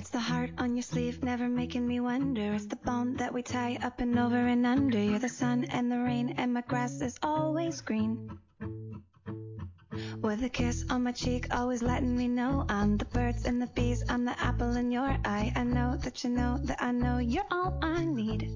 It's the heart on your sleeve, never making me wonder. It's the bone that we tie up and over and under. You're the sun and the rain, and my grass is always green. With a kiss on my cheek, always letting me know I'm the birds and the bees, I'm the apple in your eye. I know that you know that I know you're all I need.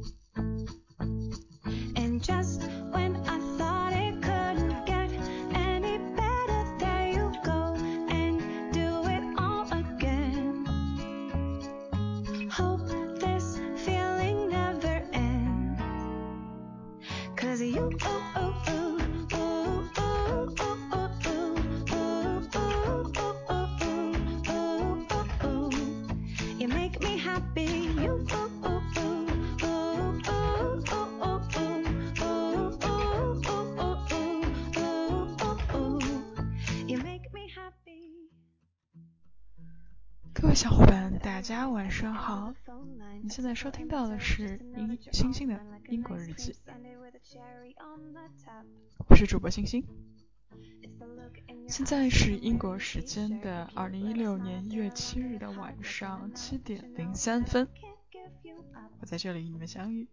各位小伙伴，大家晚上好。你现在收听到的是英星星的英国日记，我是主播星星。现在是英国时间的二零一六年一月七日的晚上七点零三分，我在这里与你们相遇。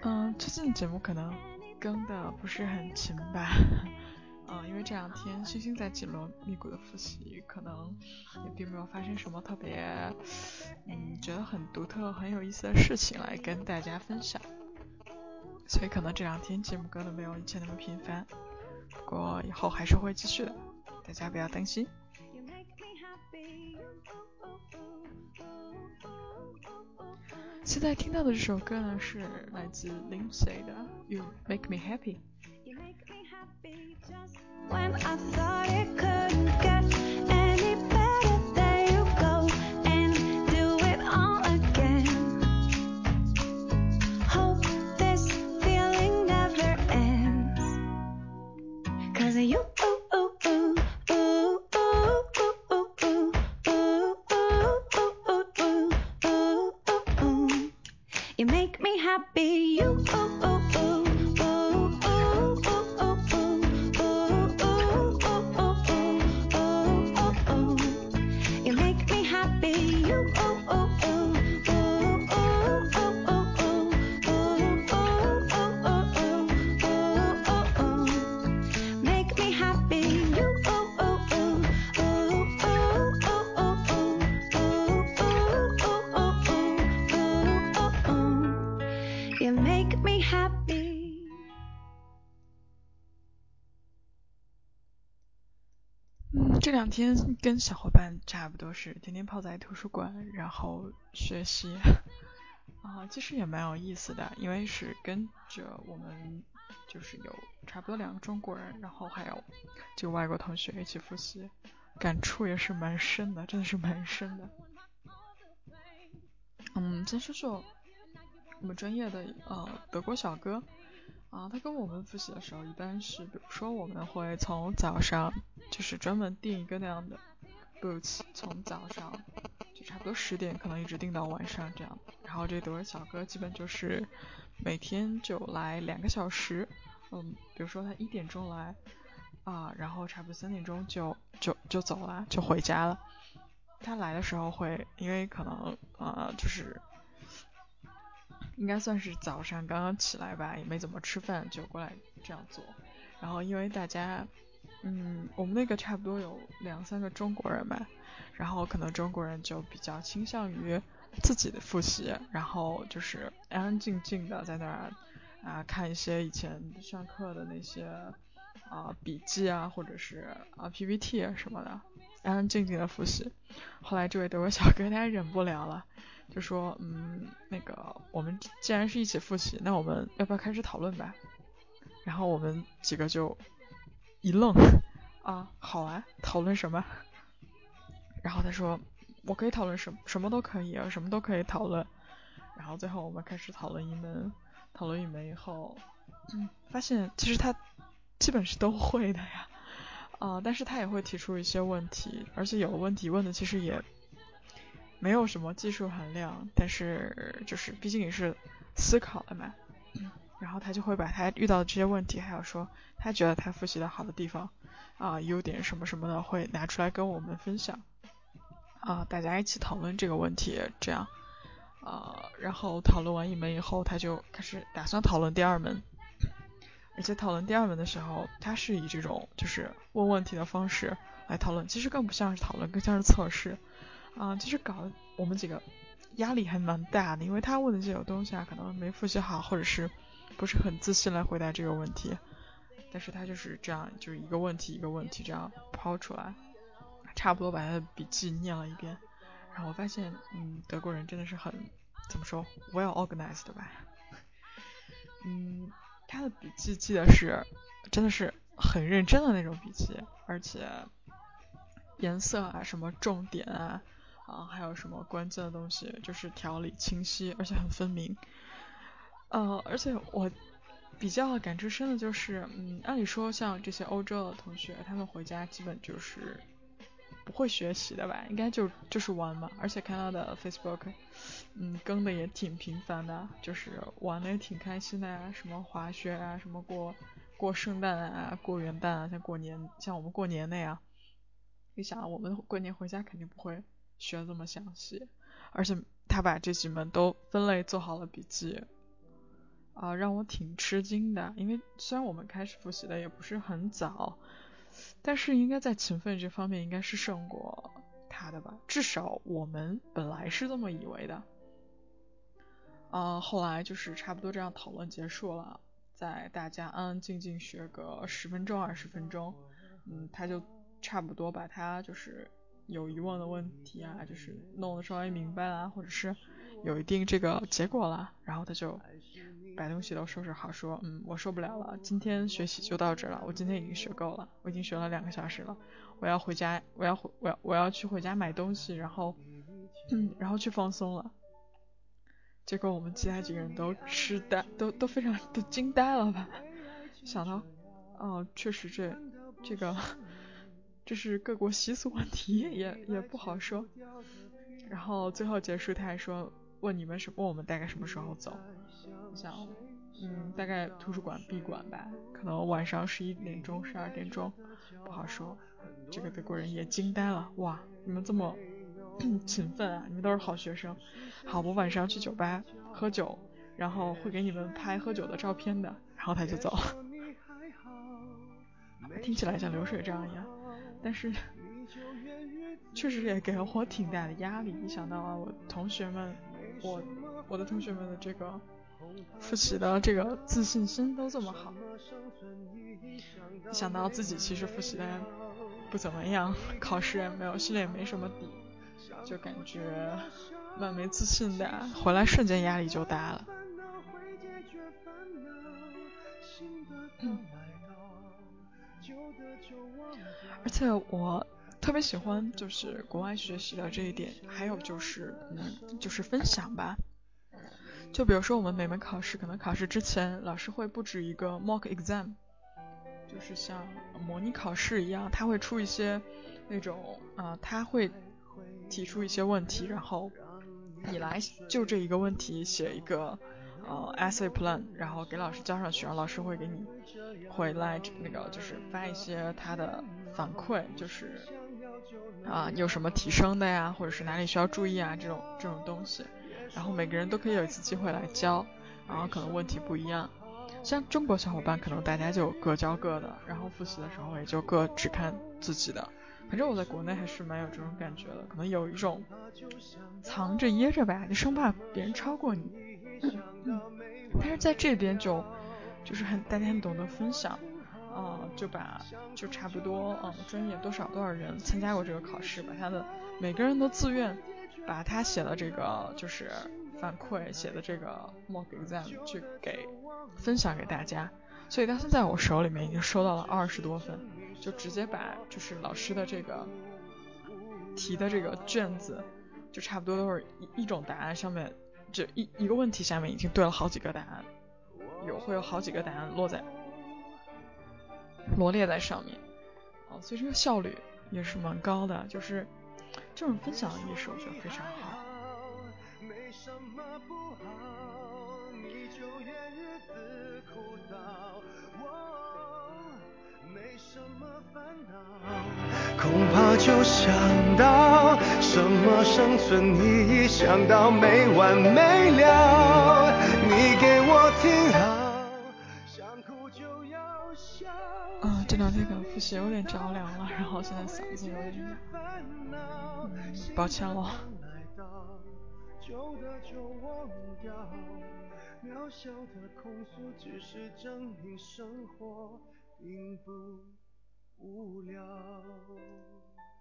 嗯，最近的节目可能更的不是很勤吧。嗯，因为这两天星星在紧锣密鼓的复习，可能也并没有发生什么特别，嗯，觉得很独特、很有意思的事情来跟大家分享，所以可能这两天节目更的没有以前那么频繁，不过以后还是会继续的，大家不要担心。现在听到的这首歌呢，是来自 Lindsay 的《You Make Me Happy》。When I thought 这两天跟小伙伴差不多是天天泡在图书馆，然后学习，啊，其实也蛮有意思的，因为是跟着我们就是有差不多两个中国人，然后还有就外国同学一起复习，感触也是蛮深的，真的是蛮深的。嗯，先说说我们专业的呃德国小哥。啊，他跟我们复习的时候，一般是，比如说我们会从早上就是专门定一个那样的 boots，从早上就差不多十点，可能一直定到晚上这样。然后这德文小哥基本就是每天就来两个小时，嗯，比如说他一点钟来啊，然后差不多三点钟就就就走了，就回家了。他来的时候会，因为可能啊、呃、就是。应该算是早上刚刚起来吧，也没怎么吃饭就过来这样做。然后因为大家，嗯，我们那个差不多有两三个中国人吧，然后可能中国人就比较倾向于自己的复习，然后就是安安静静的在那儿啊看一些以前上课的那些啊笔记啊，或者是啊 PPT 什么的，安安静静的复习。后来这位德国小哥他忍不了了。就说嗯，那个我们既然是一起复习，那我们要不要开始讨论吧？然后我们几个就一愣啊，好啊，讨论什么？然后他说我可以讨论什，什么都可以啊，什么都可以讨论。然后最后我们开始讨论一门，讨论一门以后，嗯，发现其实他基本是都会的呀，啊、呃，但是他也会提出一些问题，而且有的问题问的其实也。没有什么技术含量，但是就是毕竟也是思考的嘛。然后他就会把他遇到的这些问题，还有说他觉得他复习的好的地方啊，优点什么什么的，会拿出来跟我们分享啊，大家一起讨论这个问题，这样啊，然后讨论完一门以后，他就开始打算讨论第二门，而且讨论第二轮的时候，他是以这种就是问问题的方式来讨论，其实更不像是讨论，更像是测试。啊，其实搞我们几个压力还蛮大的，因为他问的这种东西啊，可能没复习好，或者是。不是很自信来回答这个问题，但是他就是这样，就是一个问题一个问题这样抛出来，差不多把他的笔记念了一遍，然后我发现，嗯，德国人真的是很怎么说，well organized 吧，嗯，他的笔记记得是真的是很认真的那种笔记，而且颜色啊，什么重点啊，啊，还有什么关键的东西，就是条理清晰，而且很分明。呃，而且我比较感触深的就是，嗯，按理说像这些欧洲的同学，他们回家基本就是不会学习的吧，应该就就是玩嘛。而且看他的 Facebook，嗯，更的也挺频繁的，就是玩的也挺开心的呀，什么滑雪啊，什么过过圣诞啊，过元旦啊，像过年像我们过年那样。你想，我们过年回家肯定不会学这么详细，而且他把这几门都分类做好了笔记。啊，让我挺吃惊的，因为虽然我们开始复习的也不是很早，但是应该在勤奋这方面应该是胜过他的吧，至少我们本来是这么以为的。啊，后来就是差不多这样讨论结束了，在大家安安静静学个十分钟二十分钟，嗯，他就差不多把他就是有疑问的问题啊，就是弄得稍微明白了，或者是有一定这个结果了，然后他就。把东西都收拾好，说，嗯，我受不了了，今天学习就到这了，我今天已经学够了，我已经学了两个小时了，我要回家，我要回，我要我要去回家买东西，然后，嗯，然后去放松了。结果我们其他几个人都痴呆，都都非常都惊呆了吧？想到，哦，确实这这个这是各国习俗问题，也也不好说。然后最后结束，他还说。问你们什问我们大概什么时候走？我想，嗯，大概图书馆闭馆吧，可能晚上十一点钟、十二点钟，不好说。这个德国人也惊呆了，哇，你们这么 勤奋啊，你们都是好学生。好，我晚上去酒吧喝酒，然后会给你们拍喝酒的照片的。然后他就走了，听起来像流水账一样，但是确实也给了我挺大的压力。一想到啊，我同学们。我我的同学们的这个复习的这个自信心都这么好，一想到自己其实复习的不怎么样，考试也没有，心里也没什么底，就感觉蛮没自信的，回来瞬间压力就大了。而且我。特别喜欢就是国外学习的这一点，还有就是嗯，就是分享吧。就比如说我们每门考试，可能考试之前老师会布置一个 mock exam，就是像模拟考试一样，他会出一些那种啊，他会提出一些问题，然后你来就这一个问题写一个呃 essay plan，然后给老师交上去，然后老师会给你回来那个就是发一些他的反馈，就是。啊，有什么提升的呀，或者是哪里需要注意啊，这种这种东西，然后每个人都可以有一次机会来教，然后可能问题不一样，像中国小伙伴可能大家就各教各的，然后复习的时候也就各只看自己的，反正我在国内还是蛮有这种感觉的，可能有一种藏着掖着吧，就生怕别人超过你，但是在这边就就是很大家很懂得分享。啊，就把就差不多，嗯，专业多少多少人参加过这个考试，把他的每个人都自愿把他写的这个就是反馈写的这个 mock exam 去给分享给大家，所以到现在我手里面已经收到了二十多份，就直接把就是老师的这个题的这个卷子，就差不多都是一一种答案上面，就一一个问题下面已经对了好几个答案，有会有好几个答案落在。罗列在上面。啊所以这个效率也是蛮高的就是这种分享的意识我觉得非常好。没什么不好你就怨日子枯燥喔没什么烦恼恐怕就想到什么生存意义想到没完没了。你给我听好可能复习有点着凉了，然后现在嗓子有点哑，抱歉了。渺小的控诉只是证明生活并不无聊。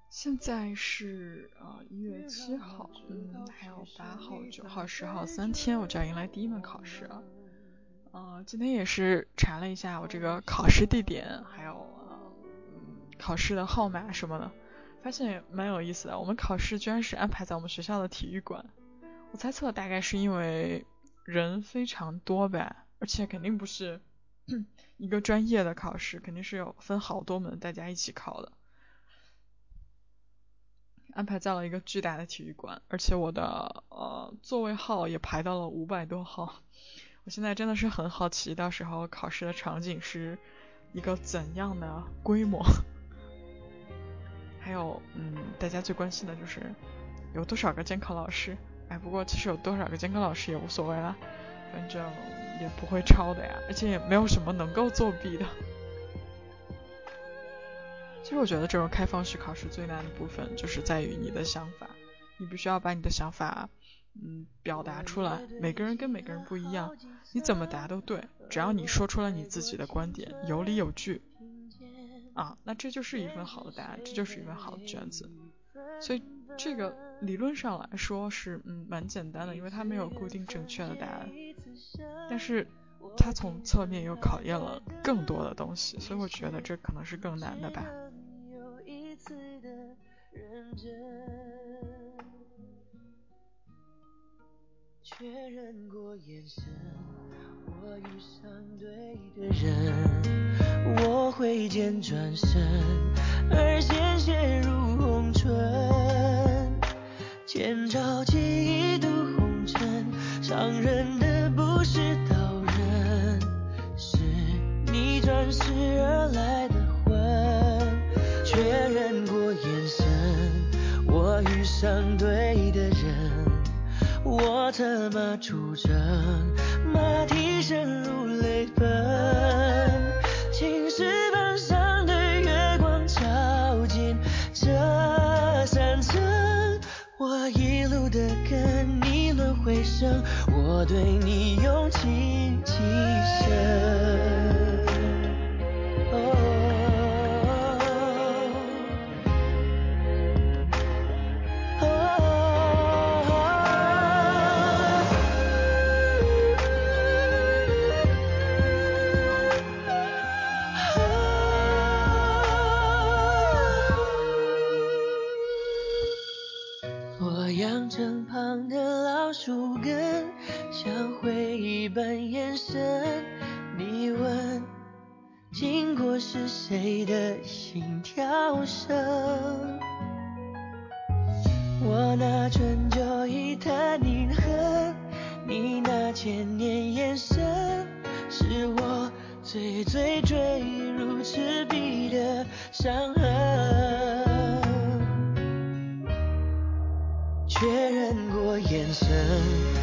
现在是啊一月七号，嗯，还有八号、九号、十号三天我就要迎来第一门考试了。啊，今天也是查了一下我这个考试地点，还有考试的号码什么的，发现也蛮有意思的。我们考试居然是安排在我们学校的体育馆，我猜测大概是因为人非常多呗，而且肯定不是 一个专业的考试，肯定是有分好多门大家一起考的。安排在了一个巨大的体育馆，而且我的呃座位号也排到了五百多号。我现在真的是很好奇，到时候考试的场景是一个怎样的规模？还有，嗯，大家最关心的就是有多少个监考老师？哎，不过其实有多少个监考老师也无所谓了，反正也不会抄的呀，而且也没有什么能够作弊的。其实我觉得这种开放式考试最难的部分就是在于你的想法，你必须要把你的想法，嗯，表达出来。每个人跟每个人不一样，你怎么答都对，只要你说出了你自己的观点，有理有据，啊，那这就是一份好的答案，这就是一份好的卷子。所以这个理论上来说是嗯蛮简单的，因为它没有固定正确的答案，但是它从侧面又考验了更多的东西，所以我觉得这可能是更难的吧。确认过眼神，我遇上对的人，我挥剑转身，而鲜血如红唇，千朝记忆渡红尘，伤人的不是刀刃，是你转世而来的魂。确认过眼神，我遇上对的人。我策马出征，马蹄声如泪奔。我对你用情极深。像回忆般延伸。你问，经过是谁的心跳声？我那春秋一叹饮恨，你那千年眼神，是我最最坠入赤壁的伤痕。确认过眼神。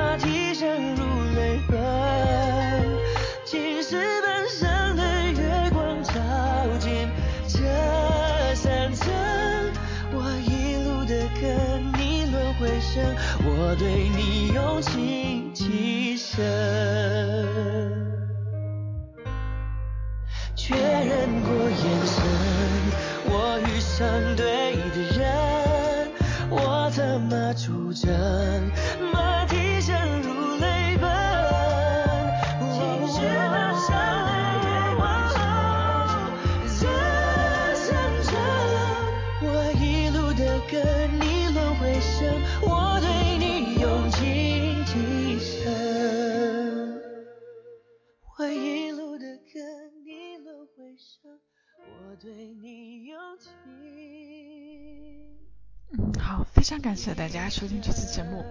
感谢大家收听这期节目，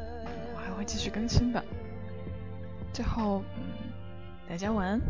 我还会继续更新的。最后，大家晚安。